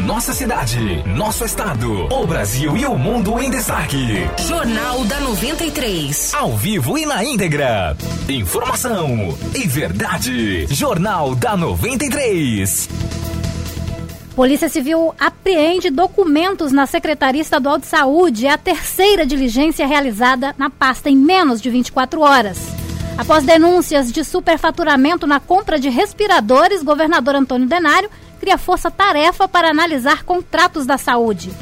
nossa cidade, nosso estado, o Brasil e o mundo em destaque. Jornal da 93. Ao vivo e na íntegra. Informação e verdade. Jornal da 93. Polícia Civil apreende documentos na Secretaria Estadual de Saúde. É a terceira diligência realizada na pasta em menos de 24 horas. Após denúncias de superfaturamento na compra de respiradores, governador Antônio Denário cria força-tarefa para analisar contratos da saúde.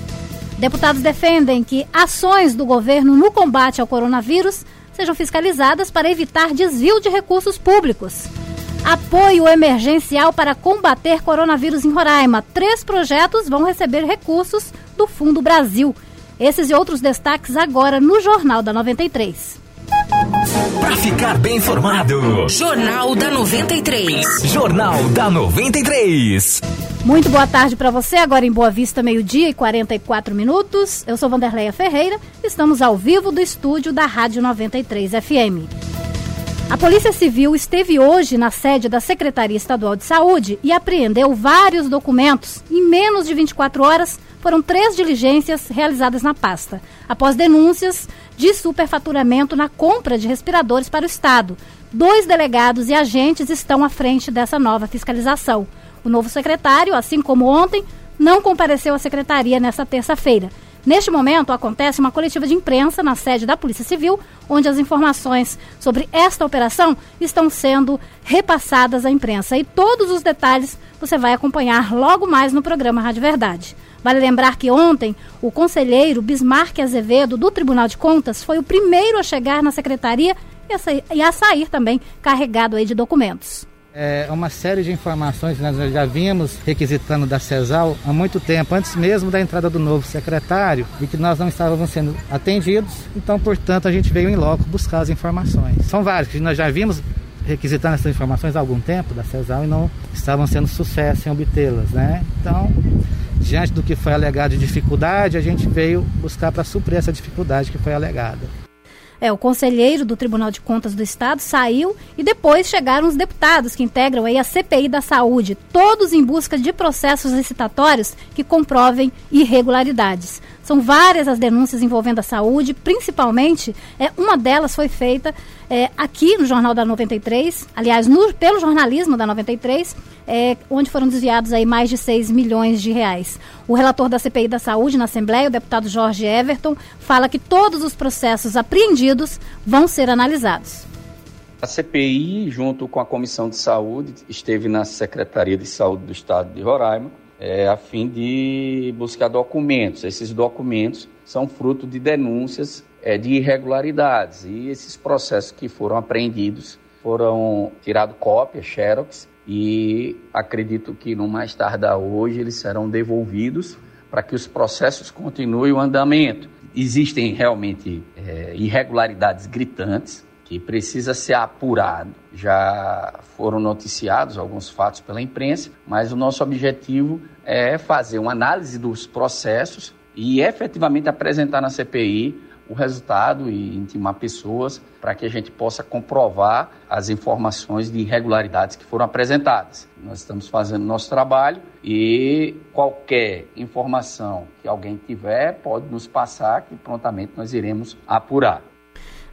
Deputados defendem que ações do governo no combate ao coronavírus sejam fiscalizadas para evitar desvio de recursos públicos. Apoio emergencial para combater coronavírus em Roraima. Três projetos vão receber recursos do Fundo Brasil. Esses e outros destaques agora no Jornal da 93. Para ficar bem informado. Jornal da 93. Jornal da 93. Muito boa tarde para você, agora em Boa Vista, meio-dia e 44 minutos. Eu sou Vanderleia Ferreira, estamos ao vivo do estúdio da Rádio 93 FM. A Polícia Civil esteve hoje na sede da Secretaria Estadual de Saúde e apreendeu vários documentos. Em menos de 24 horas, foram três diligências realizadas na pasta, após denúncias de superfaturamento na compra de respiradores para o Estado. Dois delegados e agentes estão à frente dessa nova fiscalização. O novo secretário, assim como ontem, não compareceu à secretaria nesta terça-feira. Neste momento, acontece uma coletiva de imprensa na sede da Polícia Civil, onde as informações sobre esta operação estão sendo repassadas à imprensa. E todos os detalhes você vai acompanhar logo mais no programa Rádio Verdade. Vale lembrar que ontem o conselheiro Bismarck Azevedo, do Tribunal de Contas, foi o primeiro a chegar na secretaria e a sair também carregado aí de documentos. É uma série de informações que nós já vínhamos requisitando da CESAL há muito tempo, antes mesmo da entrada do novo secretário, e que nós não estávamos sendo atendidos, então, portanto, a gente veio em loco buscar as informações. São várias que nós já vimos requisitando essas informações há algum tempo da CESAL e não estavam sendo sucesso em obtê-las, né? Então, diante do que foi alegado de dificuldade, a gente veio buscar para suprir essa dificuldade que foi alegada. É, o conselheiro do Tribunal de Contas do Estado saiu e depois chegaram os deputados que integram aí a CPI da Saúde, todos em busca de processos licitatórios que comprovem irregularidades. São várias as denúncias envolvendo a saúde, principalmente é, uma delas foi feita é, aqui no Jornal da 93, aliás, no, pelo jornalismo da 93, é, onde foram desviados aí mais de 6 milhões de reais. O relator da CPI da Saúde na Assembleia, o deputado Jorge Everton, fala que todos os processos apreendidos vão ser analisados. A CPI, junto com a Comissão de Saúde, esteve na Secretaria de Saúde do Estado de Roraima, é, a fim de buscar documentos. Esses documentos são fruto de denúncias é, de irregularidades e esses processos que foram apreendidos foram tirados cópias, xerox, e acredito que no mais tardar hoje eles serão devolvidos para que os processos continuem o andamento. Existem realmente é, irregularidades gritantes, que precisa ser apurado. Já foram noticiados alguns fatos pela imprensa, mas o nosso objetivo é fazer uma análise dos processos e efetivamente apresentar na CPI o resultado e intimar pessoas para que a gente possa comprovar as informações de irregularidades que foram apresentadas. Nós estamos fazendo nosso trabalho e qualquer informação que alguém tiver pode nos passar que prontamente nós iremos apurar.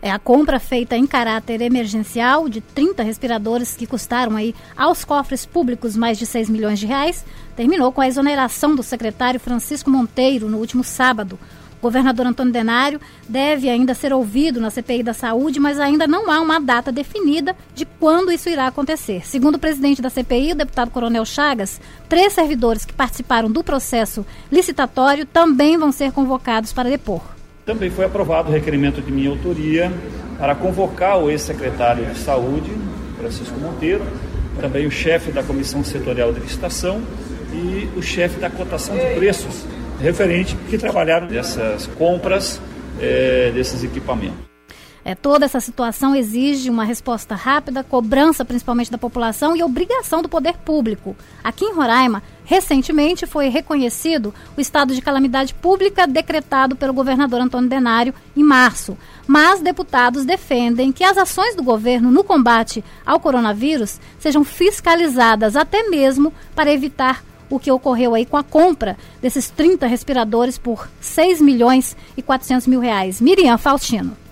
É a compra feita em caráter emergencial de 30 respiradores que custaram aí aos cofres públicos mais de 6 milhões de reais, terminou com a exoneração do secretário Francisco Monteiro no último sábado. O governador Antônio Denário deve ainda ser ouvido na CPI da Saúde, mas ainda não há uma data definida de quando isso irá acontecer. Segundo o presidente da CPI, o deputado Coronel Chagas, três servidores que participaram do processo licitatório também vão ser convocados para depor. Também foi aprovado o requerimento de minha autoria para convocar o ex-secretário de Saúde, Francisco Monteiro, também o chefe da Comissão Setorial de Licitação e o chefe da cotação de preços, referente que trabalharam nessas compras é, desses equipamentos. É, toda essa situação exige uma resposta rápida, cobrança principalmente da população e obrigação do poder público. Aqui em Roraima, recentemente foi reconhecido o estado de calamidade pública decretado pelo governador Antônio Denário em março. Mas deputados defendem que as ações do governo no combate ao coronavírus sejam fiscalizadas até mesmo para evitar o que ocorreu aí com a compra desses 30 respiradores por 6 milhões e 400 mil reais. Miriam Faustino.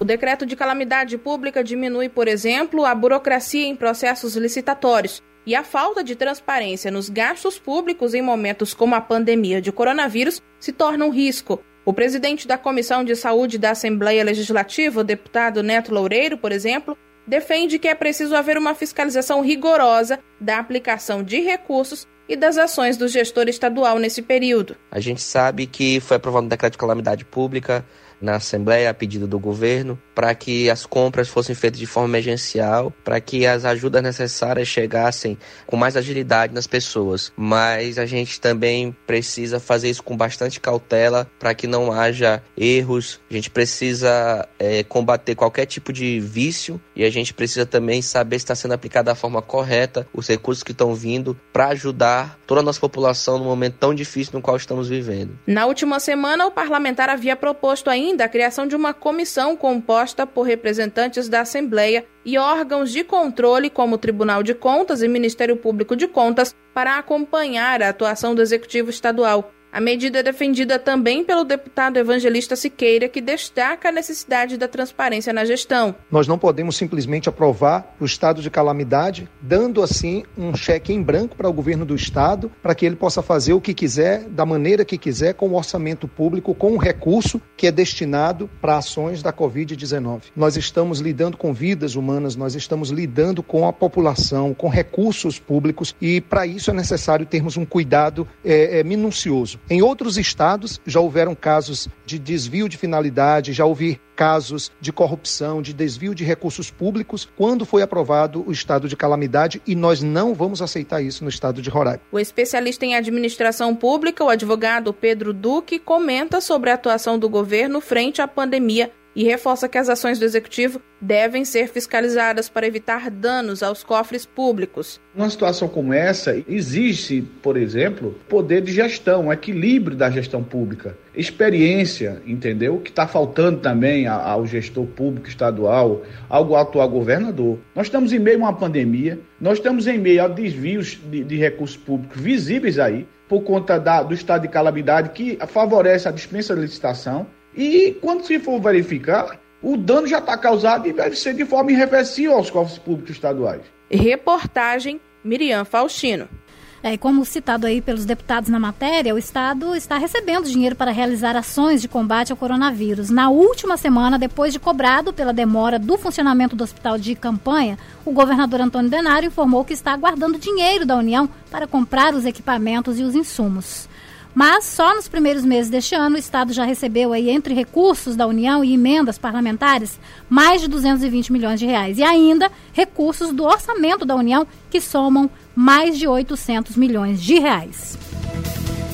O decreto de calamidade pública diminui, por exemplo, a burocracia em processos licitatórios e a falta de transparência nos gastos públicos em momentos como a pandemia de coronavírus se torna um risco. O presidente da Comissão de Saúde da Assembleia Legislativa, o deputado Neto Loureiro, por exemplo, defende que é preciso haver uma fiscalização rigorosa da aplicação de recursos e das ações do gestor estadual nesse período. A gente sabe que foi aprovado um decreto de calamidade pública na Assembleia a pedido do governo para que as compras fossem feitas de forma emergencial, para que as ajudas necessárias chegassem com mais agilidade nas pessoas. Mas a gente também precisa fazer isso com bastante cautela para que não haja erros. A gente precisa é, combater qualquer tipo de vício e a gente precisa também saber se está sendo aplicado da forma correta os recursos que estão vindo para ajudar toda a nossa população no momento tão difícil no qual estamos vivendo. Na última semana, o parlamentar havia proposto ainda a criação de uma comissão composta por representantes da Assembleia e órgãos de controle, como o Tribunal de Contas e Ministério Público de Contas, para acompanhar a atuação do Executivo Estadual. A medida é defendida também pelo deputado Evangelista Siqueira, que destaca a necessidade da transparência na gestão. Nós não podemos simplesmente aprovar o estado de calamidade, dando assim um cheque em branco para o governo do estado, para que ele possa fazer o que quiser, da maneira que quiser, com o orçamento público, com o recurso que é destinado para ações da Covid-19. Nós estamos lidando com vidas humanas, nós estamos lidando com a população, com recursos públicos, e para isso é necessário termos um cuidado é, é, minucioso. Em outros estados já houveram casos de desvio de finalidade, já houve casos de corrupção, de desvio de recursos públicos, quando foi aprovado o estado de calamidade e nós não vamos aceitar isso no estado de Roraima. O especialista em administração pública, o advogado Pedro Duque, comenta sobre a atuação do governo frente à pandemia e reforça que as ações do executivo devem ser fiscalizadas para evitar danos aos cofres públicos. Uma situação como essa exige, por exemplo, poder de gestão, equilíbrio da gestão pública, experiência, entendeu? Que está faltando também ao gestor público estadual, ao atual governador. Nós estamos em meio a uma pandemia, nós estamos em meio a desvios de, de recursos públicos visíveis aí, por conta da, do estado de calamidade que favorece a dispensa de licitação e quando se for verificar, o dano já está causado e deve ser de forma irreversível aos cofres públicos estaduais. Reportagem Miriam Faustino. É, como citado aí pelos deputados na matéria, o Estado está recebendo dinheiro para realizar ações de combate ao coronavírus. Na última semana, depois de cobrado pela demora do funcionamento do hospital de campanha, o governador Antônio Denário informou que está aguardando dinheiro da União para comprar os equipamentos e os insumos. Mas só nos primeiros meses deste ano o Estado já recebeu aí entre recursos da União e emendas parlamentares mais de 220 milhões de reais e ainda recursos do orçamento da União que somam mais de 800 milhões de reais.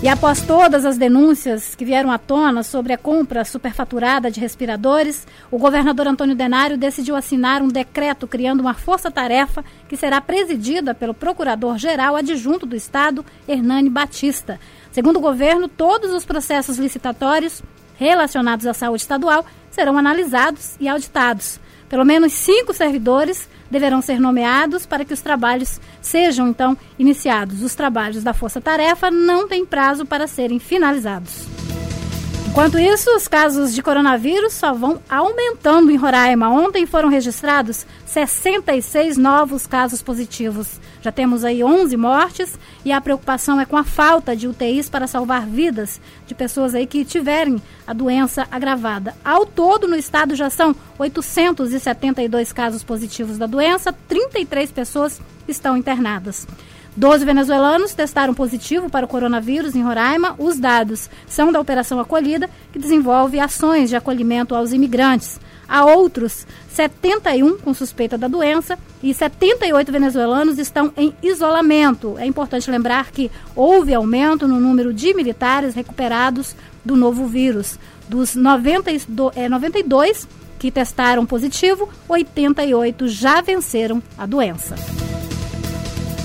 E após todas as denúncias que vieram à tona sobre a compra superfaturada de respiradores, o governador Antônio Denário decidiu assinar um decreto criando uma força-tarefa que será presidida pelo procurador-geral adjunto do Estado, Hernani Batista. Segundo o governo, todos os processos licitatórios relacionados à saúde estadual serão analisados e auditados. Pelo menos cinco servidores deverão ser nomeados para que os trabalhos sejam, então, iniciados. Os trabalhos da Força Tarefa não têm prazo para serem finalizados. Enquanto isso, os casos de coronavírus só vão aumentando em Roraima. Ontem foram registrados 66 novos casos positivos. Já temos aí 11 mortes e a preocupação é com a falta de UTIs para salvar vidas de pessoas aí que tiverem a doença agravada. Ao todo, no estado já são 872 casos positivos da doença, 33 pessoas estão internadas. Doze venezuelanos testaram positivo para o coronavírus em Roraima. Os dados são da Operação Acolhida, que desenvolve ações de acolhimento aos imigrantes. Há outros 71 com suspeita da doença e 78 venezuelanos estão em isolamento. É importante lembrar que houve aumento no número de militares recuperados do novo vírus. Dos 92, é, 92 que testaram positivo, 88 já venceram a doença.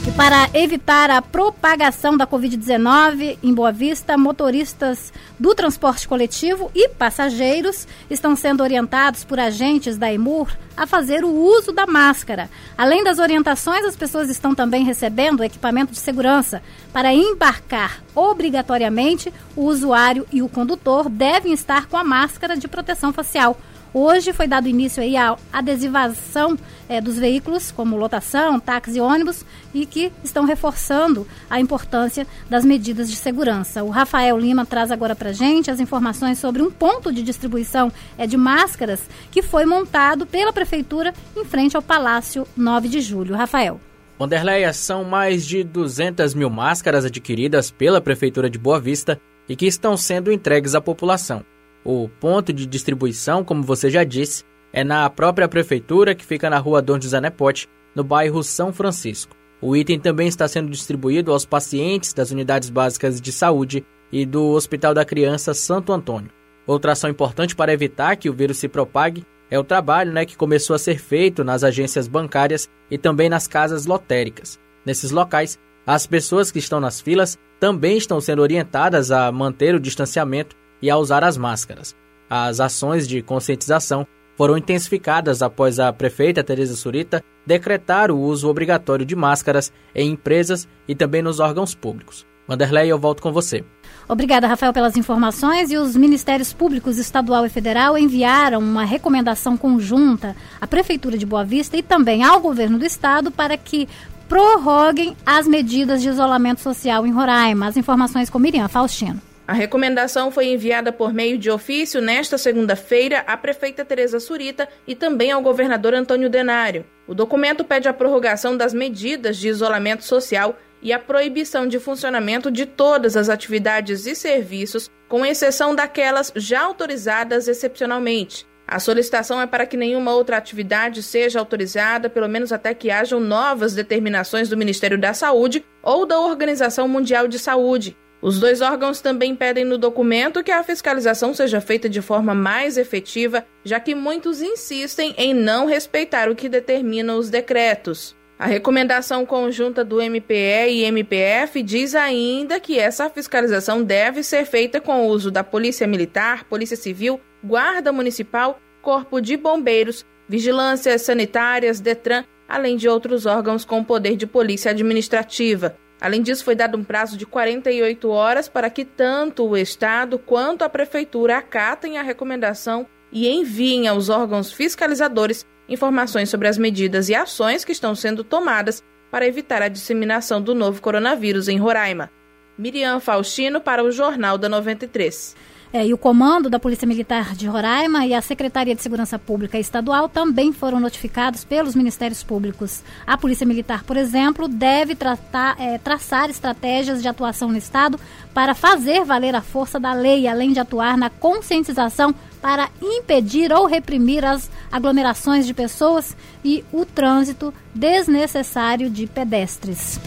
E para evitar a propagação da Covid-19 em Boa Vista, motoristas do transporte coletivo e passageiros estão sendo orientados por agentes da EMUR a fazer o uso da máscara. Além das orientações, as pessoas estão também recebendo equipamento de segurança. Para embarcar obrigatoriamente, o usuário e o condutor devem estar com a máscara de proteção facial. Hoje foi dado início aí à adesivação é, dos veículos, como lotação, táxi e ônibus, e que estão reforçando a importância das medidas de segurança. O Rafael Lima traz agora para gente as informações sobre um ponto de distribuição é, de máscaras que foi montado pela Prefeitura em frente ao Palácio 9 de Julho. Rafael. Wanderleia, são mais de 200 mil máscaras adquiridas pela Prefeitura de Boa Vista e que estão sendo entregues à população. O ponto de distribuição, como você já disse, é na própria prefeitura que fica na rua Dom José Nepote, no bairro São Francisco. O item também está sendo distribuído aos pacientes das unidades básicas de saúde e do Hospital da Criança Santo Antônio. Outra ação importante para evitar que o vírus se propague é o trabalho né, que começou a ser feito nas agências bancárias e também nas casas lotéricas. Nesses locais, as pessoas que estão nas filas também estão sendo orientadas a manter o distanciamento e a usar as máscaras. As ações de conscientização foram intensificadas após a prefeita Tereza Surita decretar o uso obrigatório de máscaras em empresas e também nos órgãos públicos. Vanderlei, eu volto com você. Obrigada, Rafael, pelas informações. E os Ministérios Públicos Estadual e Federal enviaram uma recomendação conjunta à Prefeitura de Boa Vista e também ao Governo do Estado para que prorroguem as medidas de isolamento social em Roraima. As informações com Miriam Faustino. A recomendação foi enviada por meio de ofício nesta segunda-feira à prefeita Tereza Surita e também ao governador Antônio Denário. O documento pede a prorrogação das medidas de isolamento social e a proibição de funcionamento de todas as atividades e serviços, com exceção daquelas já autorizadas excepcionalmente. A solicitação é para que nenhuma outra atividade seja autorizada, pelo menos até que hajam novas determinações do Ministério da Saúde ou da Organização Mundial de Saúde. Os dois órgãos também pedem no documento que a fiscalização seja feita de forma mais efetiva, já que muitos insistem em não respeitar o que determinam os decretos. A recomendação conjunta do MPE e MPF diz ainda que essa fiscalização deve ser feita com o uso da Polícia Militar, Polícia Civil, Guarda Municipal, Corpo de Bombeiros, Vigilâncias Sanitárias, Detran, além de outros órgãos com poder de polícia administrativa. Além disso, foi dado um prazo de 48 horas para que tanto o Estado quanto a Prefeitura acatem a recomendação e enviem aos órgãos fiscalizadores informações sobre as medidas e ações que estão sendo tomadas para evitar a disseminação do novo coronavírus em Roraima. Miriam Faustino para o Jornal da 93. É, e o comando da Polícia Militar de Roraima e a Secretaria de Segurança Pública Estadual também foram notificados pelos Ministérios Públicos. A Polícia Militar, por exemplo, deve tratar, é, traçar estratégias de atuação no Estado para fazer valer a força da lei, além de atuar na conscientização para impedir ou reprimir as aglomerações de pessoas e o trânsito desnecessário de pedestres.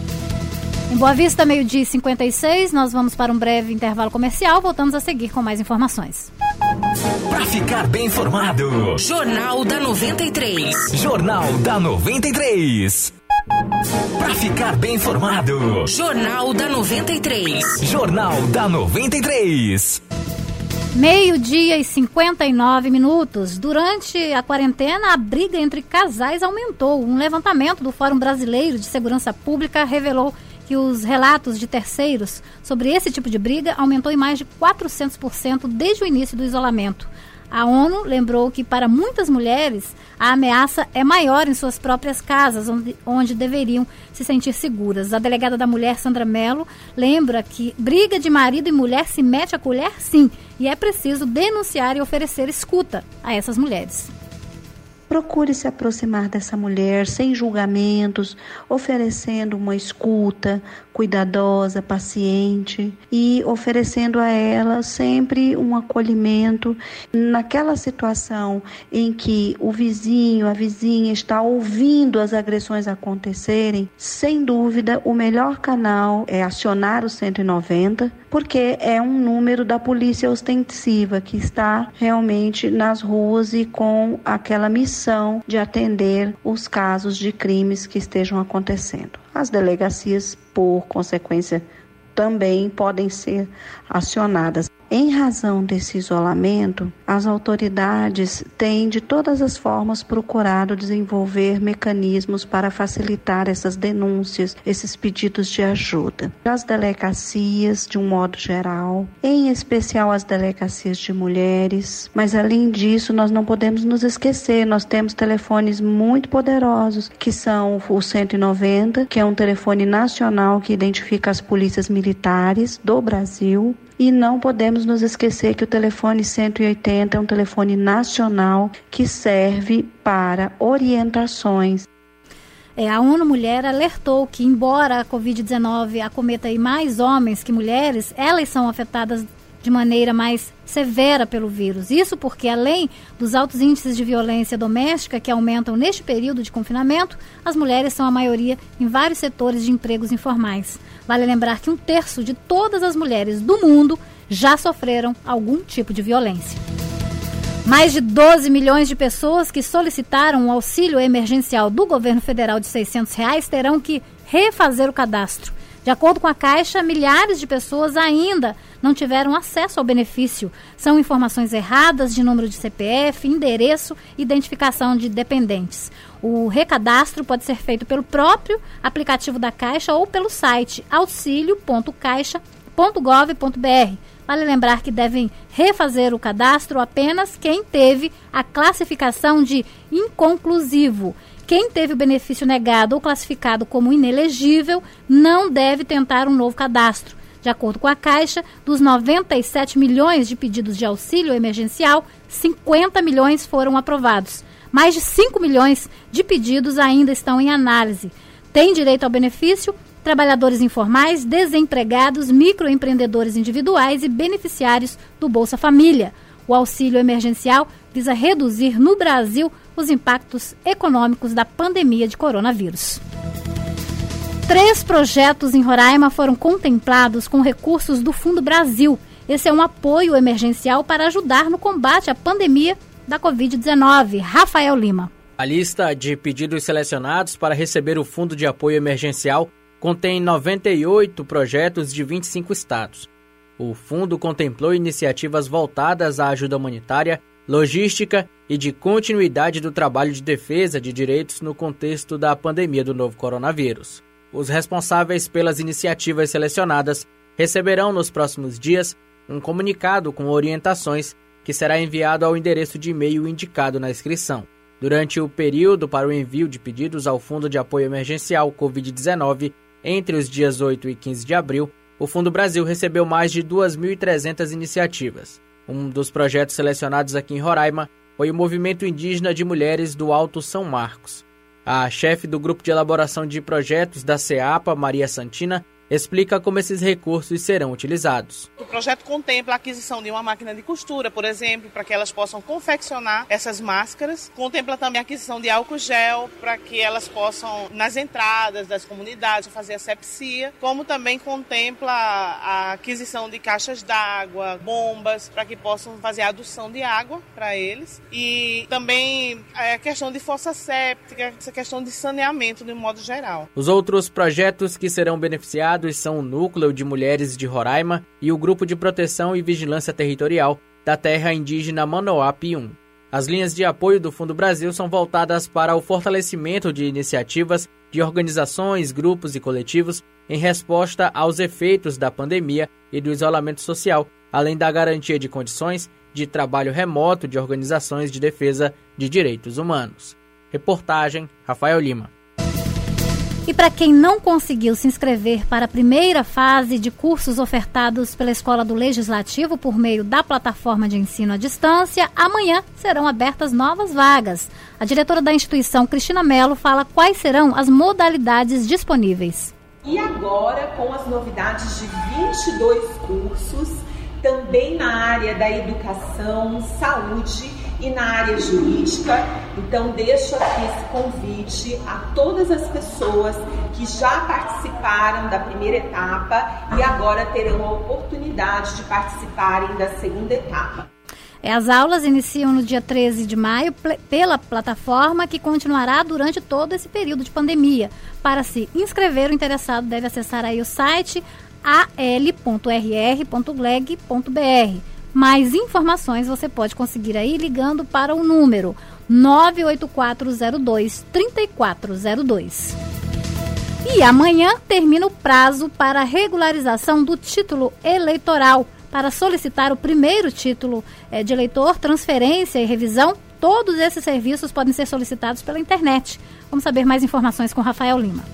Em Boa Vista, meio-dia e 56, nós vamos para um breve intervalo comercial. Voltamos a seguir com mais informações. Para ficar bem informado, Jornal da 93. Jornal da 93. Para ficar bem informado, Jornal da 93. Jornal da 93. Meio-dia e 59 minutos. Durante a quarentena, a briga entre casais aumentou. Um levantamento do Fórum Brasileiro de Segurança Pública revelou que os relatos de terceiros sobre esse tipo de briga aumentou em mais de 400% desde o início do isolamento. A ONU lembrou que para muitas mulheres a ameaça é maior em suas próprias casas, onde, onde deveriam se sentir seguras. A delegada da mulher, Sandra Mello, lembra que briga de marido e mulher se mete a colher sim, e é preciso denunciar e oferecer escuta a essas mulheres. Procure se aproximar dessa mulher sem julgamentos, oferecendo uma escuta cuidadosa, paciente e oferecendo a ela sempre um acolhimento naquela situação em que o vizinho, a vizinha está ouvindo as agressões acontecerem. Sem dúvida, o melhor canal é acionar o 190, porque é um número da polícia ostensiva que está realmente nas ruas e com aquela missão de atender os casos de crimes que estejam acontecendo. As delegacias, por consequência, também podem ser acionadas. Em razão desse isolamento, as autoridades têm de todas as formas procurado desenvolver mecanismos para facilitar essas denúncias, esses pedidos de ajuda. As delegacias, de um modo geral, em especial as delegacias de mulheres, mas além disso, nós não podemos nos esquecer, nós temos telefones muito poderosos, que são o 190, que é um telefone nacional que identifica as polícias militares do Brasil, e não podemos nos esquecer que o telefone 180 é um telefone nacional que serve para orientações. É, a ONU Mulher alertou que, embora a Covid-19 acometa mais homens que mulheres, elas são afetadas de maneira mais severa pelo vírus. Isso porque, além dos altos índices de violência doméstica que aumentam neste período de confinamento, as mulheres são a maioria em vários setores de empregos informais. Vale lembrar que um terço de todas as mulheres do mundo já sofreram algum tipo de violência. Mais de 12 milhões de pessoas que solicitaram o auxílio emergencial do governo federal de 600 reais terão que refazer o cadastro. De acordo com a Caixa, milhares de pessoas ainda não tiveram acesso ao benefício. São informações erradas de número de CPF, endereço e identificação de dependentes. O recadastro pode ser feito pelo próprio aplicativo da Caixa ou pelo site auxilio.caixa.gov.br. Vale lembrar que devem refazer o cadastro apenas quem teve a classificação de inconclusivo quem teve o benefício negado ou classificado como inelegível não deve tentar um novo cadastro. De acordo com a Caixa, dos 97 milhões de pedidos de auxílio emergencial, 50 milhões foram aprovados. Mais de 5 milhões de pedidos ainda estão em análise. Tem direito ao benefício trabalhadores informais, desempregados, microempreendedores individuais e beneficiários do Bolsa Família. O auxílio emergencial visa reduzir no Brasil os impactos econômicos da pandemia de coronavírus. Três projetos em Roraima foram contemplados com recursos do Fundo Brasil. Esse é um apoio emergencial para ajudar no combate à pandemia da Covid-19. Rafael Lima. A lista de pedidos selecionados para receber o Fundo de Apoio Emergencial contém 98 projetos de 25 estados. O fundo contemplou iniciativas voltadas à ajuda humanitária, logística e de continuidade do trabalho de defesa de direitos no contexto da pandemia do novo coronavírus. Os responsáveis pelas iniciativas selecionadas receberão nos próximos dias um comunicado com orientações que será enviado ao endereço de e-mail indicado na inscrição. Durante o período para o envio de pedidos ao Fundo de Apoio Emergencial Covid-19, entre os dias 8 e 15 de abril, o Fundo Brasil recebeu mais de 2.300 iniciativas. Um dos projetos selecionados aqui em Roraima foi o Movimento Indígena de Mulheres do Alto São Marcos. A chefe do grupo de elaboração de projetos da CEAPA, Maria Santina, explica como esses recursos serão utilizados. O projeto contempla a aquisição de uma máquina de costura, por exemplo, para que elas possam confeccionar essas máscaras. Contempla também a aquisição de álcool gel para que elas possam, nas entradas das comunidades, fazer asepsia, como também contempla a aquisição de caixas d'água, bombas, para que possam fazer a adução de água para eles. E também a questão de fossa séptica, essa questão de saneamento de um modo geral. Os outros projetos que serão beneficiados são o Núcleo de Mulheres de Roraima e o Grupo de Proteção e Vigilância Territorial da Terra Indígena Manoá 1. As linhas de apoio do Fundo Brasil são voltadas para o fortalecimento de iniciativas de organizações, grupos e coletivos em resposta aos efeitos da pandemia e do isolamento social, além da garantia de condições de trabalho remoto de organizações de defesa de direitos humanos. Reportagem Rafael Lima. E para quem não conseguiu se inscrever para a primeira fase de cursos ofertados pela Escola do Legislativo por meio da plataforma de ensino à distância, amanhã serão abertas novas vagas. A diretora da instituição, Cristina Mello, fala quais serão as modalidades disponíveis. E agora, com as novidades de 22 cursos, também na área da educação, saúde e na área jurídica. Então, deixo aqui esse convite a todas as pessoas que já participaram da primeira etapa e agora terão a oportunidade de participarem da segunda etapa. É, as aulas iniciam no dia 13 de maio pela plataforma que continuará durante todo esse período de pandemia. Para se inscrever, o interessado deve acessar aí o site al.rr.gleg.br. Mais informações você pode conseguir aí ligando para o número 98402 3402. E amanhã termina o prazo para regularização do título eleitoral. Para solicitar o primeiro título é, de eleitor, transferência e revisão, todos esses serviços podem ser solicitados pela internet. Vamos saber mais informações com Rafael Lima.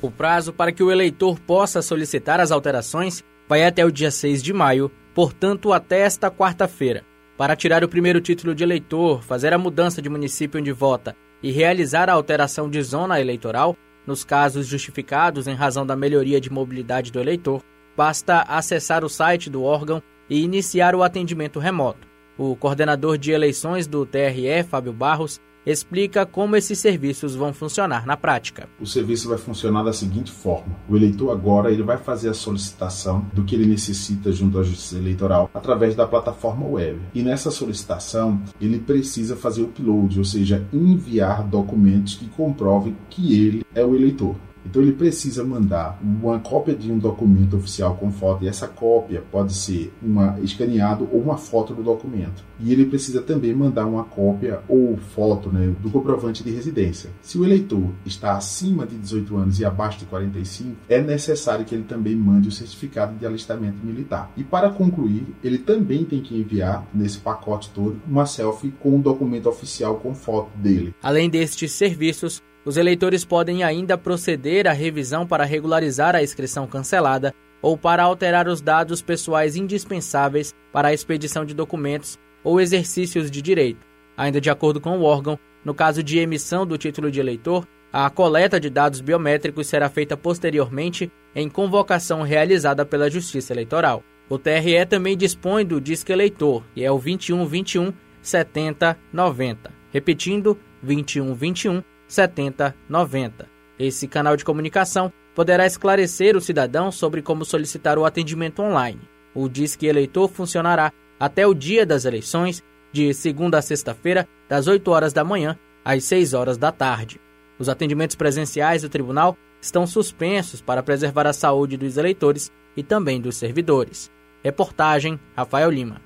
O prazo para que o eleitor possa solicitar as alterações vai até o dia 6 de maio, portanto, até esta quarta-feira. Para tirar o primeiro título de eleitor, fazer a mudança de município onde vota e realizar a alteração de zona eleitoral, nos casos justificados em razão da melhoria de mobilidade do eleitor, basta acessar o site do órgão e iniciar o atendimento remoto. O coordenador de eleições do TRE, Fábio Barros, explica como esses serviços vão funcionar na prática. O serviço vai funcionar da seguinte forma: o eleitor agora ele vai fazer a solicitação do que ele necessita junto à Justiça Eleitoral através da plataforma web. E nessa solicitação ele precisa fazer o upload, ou seja, enviar documentos que comprovem que ele é o eleitor. Então ele precisa mandar uma cópia de um documento oficial com foto e essa cópia pode ser uma escaneado ou uma foto do documento. E ele precisa também mandar uma cópia ou foto né, do comprovante de residência. Se o eleitor está acima de 18 anos e abaixo de 45, é necessário que ele também mande o certificado de alistamento militar. E para concluir, ele também tem que enviar nesse pacote todo uma selfie com um documento oficial com foto dele. Além destes serviços, os eleitores podem ainda proceder à revisão para regularizar a inscrição cancelada ou para alterar os dados pessoais indispensáveis para a expedição de documentos ou exercícios de direito. Ainda de acordo com o órgão, no caso de emissão do título de eleitor, a coleta de dados biométricos será feita posteriormente em convocação realizada pela Justiça Eleitoral. O TRE também dispõe do Disque Eleitor, que é o 2121 70 90. Repetindo, 2121 7090. Esse canal de comunicação poderá esclarecer o cidadão sobre como solicitar o atendimento online. O Disque Eleitor funcionará até o dia das eleições, de segunda a sexta-feira, das 8 horas da manhã às 6 horas da tarde. Os atendimentos presenciais do tribunal estão suspensos para preservar a saúde dos eleitores e também dos servidores. Reportagem Rafael Lima.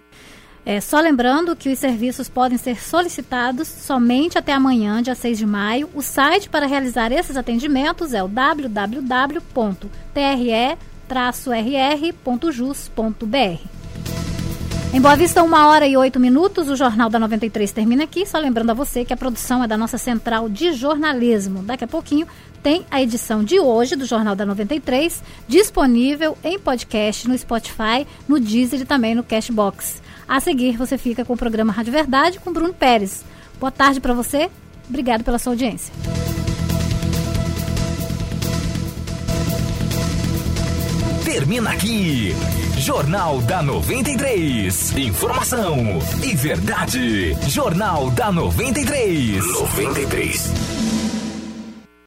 É, só lembrando que os serviços podem ser solicitados somente até amanhã, dia 6 de maio. O site para realizar esses atendimentos é o www.tre-rr.jus.br. Em Boa Vista, uma hora e oito minutos, o Jornal da 93 termina aqui. Só lembrando a você que a produção é da nossa central de jornalismo. Daqui a pouquinho tem a edição de hoje do Jornal da 93 disponível em podcast no Spotify, no Deezer e também no Cashbox. A seguir, você fica com o programa Rádio Verdade com Bruno Pérez. Boa tarde para você. Obrigado pela sua audiência. Termina aqui. Jornal da 93. Informação e verdade. Jornal da 93. 93.